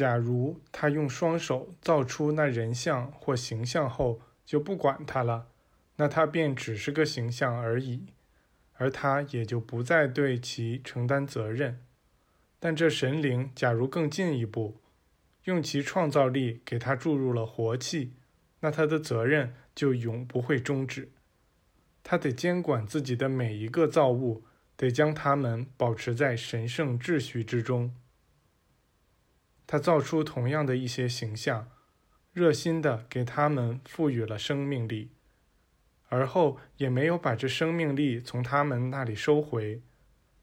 假如他用双手造出那人像或形象后就不管他了，那他便只是个形象而已，而他也就不再对其承担责任。但这神灵假如更进一步，用其创造力给他注入了活气，那他的责任就永不会终止。他得监管自己的每一个造物，得将它们保持在神圣秩序之中。他造出同样的一些形象，热心地给他们赋予了生命力，而后也没有把这生命力从他们那里收回，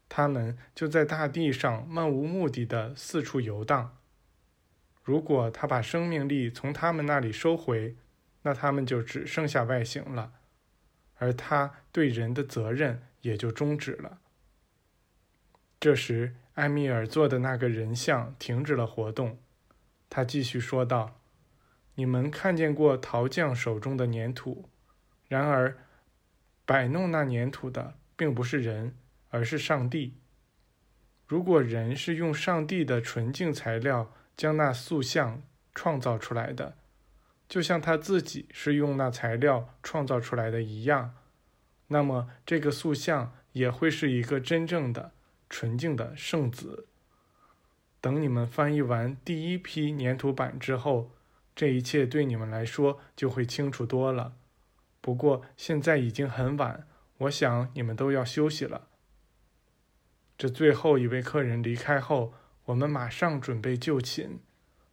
他们就在大地上漫无目的地四处游荡。如果他把生命力从他们那里收回，那他们就只剩下外形了，而他对人的责任也就终止了。这时，埃米尔做的那个人像停止了活动。他继续说道：“你们看见过陶匠手中的粘土，然而，摆弄那粘土的并不是人，而是上帝。如果人是用上帝的纯净材料，将那塑像创造出来的，就像他自己是用那材料创造出来的一样，那么这个塑像也会是一个真正的、纯净的圣子。等你们翻译完第一批粘土板之后，这一切对你们来说就会清楚多了。不过现在已经很晚，我想你们都要休息了。这最后一位客人离开后。我们马上准备就寝，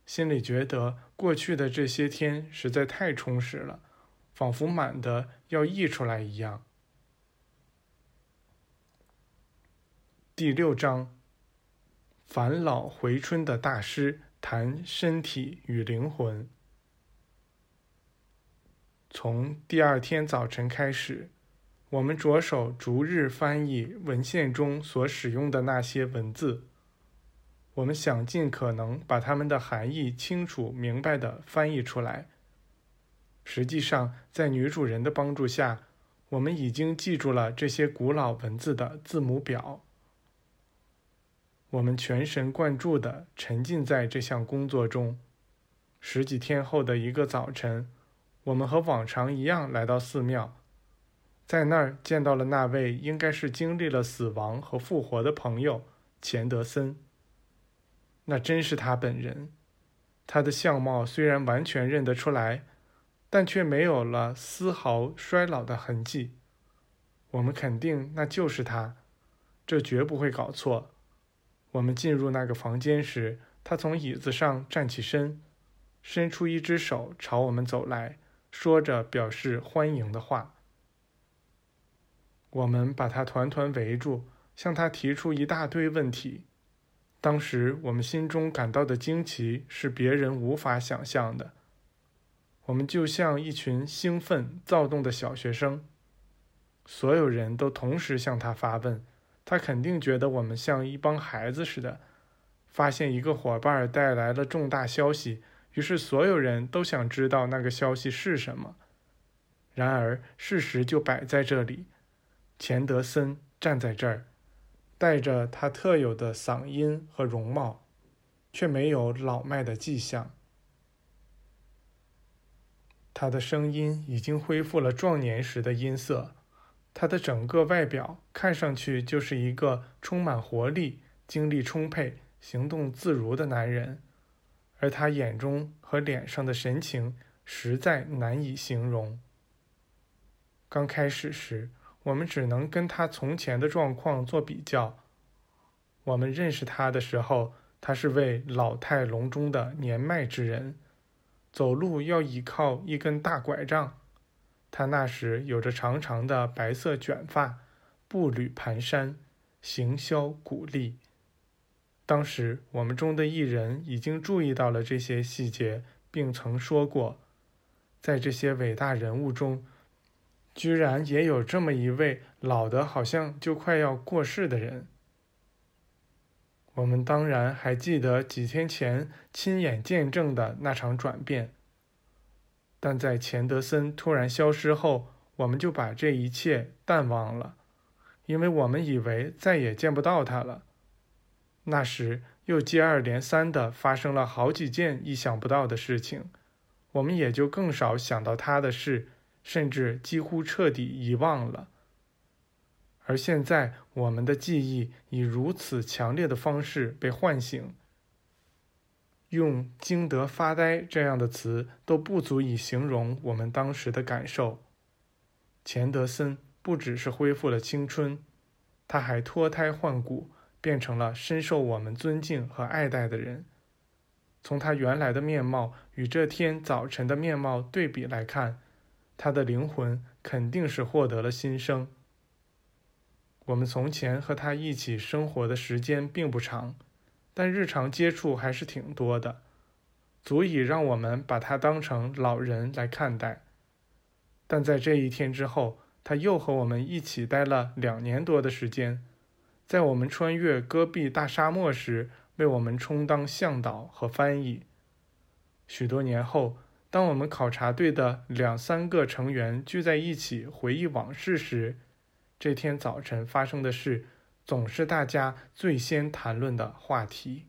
心里觉得过去的这些天实在太充实了，仿佛满的要溢出来一样。第六章，返老回春的大师谈身体与灵魂。从第二天早晨开始，我们着手逐日翻译文献中所使用的那些文字。我们想尽可能把它们的含义清楚明白地翻译出来。实际上，在女主人的帮助下，我们已经记住了这些古老文字的字母表。我们全神贯注地沉浸在这项工作中。十几天后的一个早晨，我们和往常一样来到寺庙，在那儿见到了那位应该是经历了死亡和复活的朋友钱德森。那真是他本人，他的相貌虽然完全认得出来，但却没有了丝毫衰老的痕迹。我们肯定那就是他，这绝不会搞错。我们进入那个房间时，他从椅子上站起身，伸出一只手朝我们走来，说着表示欢迎的话。我们把他团团围住，向他提出一大堆问题。当时我们心中感到的惊奇是别人无法想象的。我们就像一群兴奋躁动的小学生，所有人都同时向他发问。他肯定觉得我们像一帮孩子似的。发现一个伙伴带来了重大消息，于是所有人都想知道那个消息是什么。然而事实就摆在这里：钱德森站在这儿。带着他特有的嗓音和容貌，却没有老迈的迹象。他的声音已经恢复了壮年时的音色，他的整个外表看上去就是一个充满活力、精力充沛、行动自如的男人，而他眼中和脸上的神情实在难以形容。刚开始时。我们只能跟他从前的状况做比较。我们认识他的时候，他是位老态龙钟的年迈之人，走路要依靠一根大拐杖。他那时有着长长的白色卷发，步履蹒跚，行销鼓励。当时我们中的一人已经注意到了这些细节，并曾说过，在这些伟大人物中。居然也有这么一位老的，好像就快要过世的人。我们当然还记得几天前亲眼见证的那场转变，但在钱德森突然消失后，我们就把这一切淡忘了，因为我们以为再也见不到他了。那时又接二连三地发生了好几件意想不到的事情，我们也就更少想到他的事，甚至几乎彻底遗忘了。而现在，我们的记忆以如此强烈的方式被唤醒，用“惊得发呆”这样的词都不足以形容我们当时的感受。钱德森不只是恢复了青春，他还脱胎换骨。变成了深受我们尊敬和爱戴的人。从他原来的面貌与这天早晨的面貌对比来看，他的灵魂肯定是获得了新生。我们从前和他一起生活的时间并不长，但日常接触还是挺多的，足以让我们把他当成老人来看待。但在这一天之后，他又和我们一起待了两年多的时间。在我们穿越戈壁大沙漠时，为我们充当向导和翻译。许多年后，当我们考察队的两三个成员聚在一起回忆往事时，这天早晨发生的事总是大家最先谈论的话题。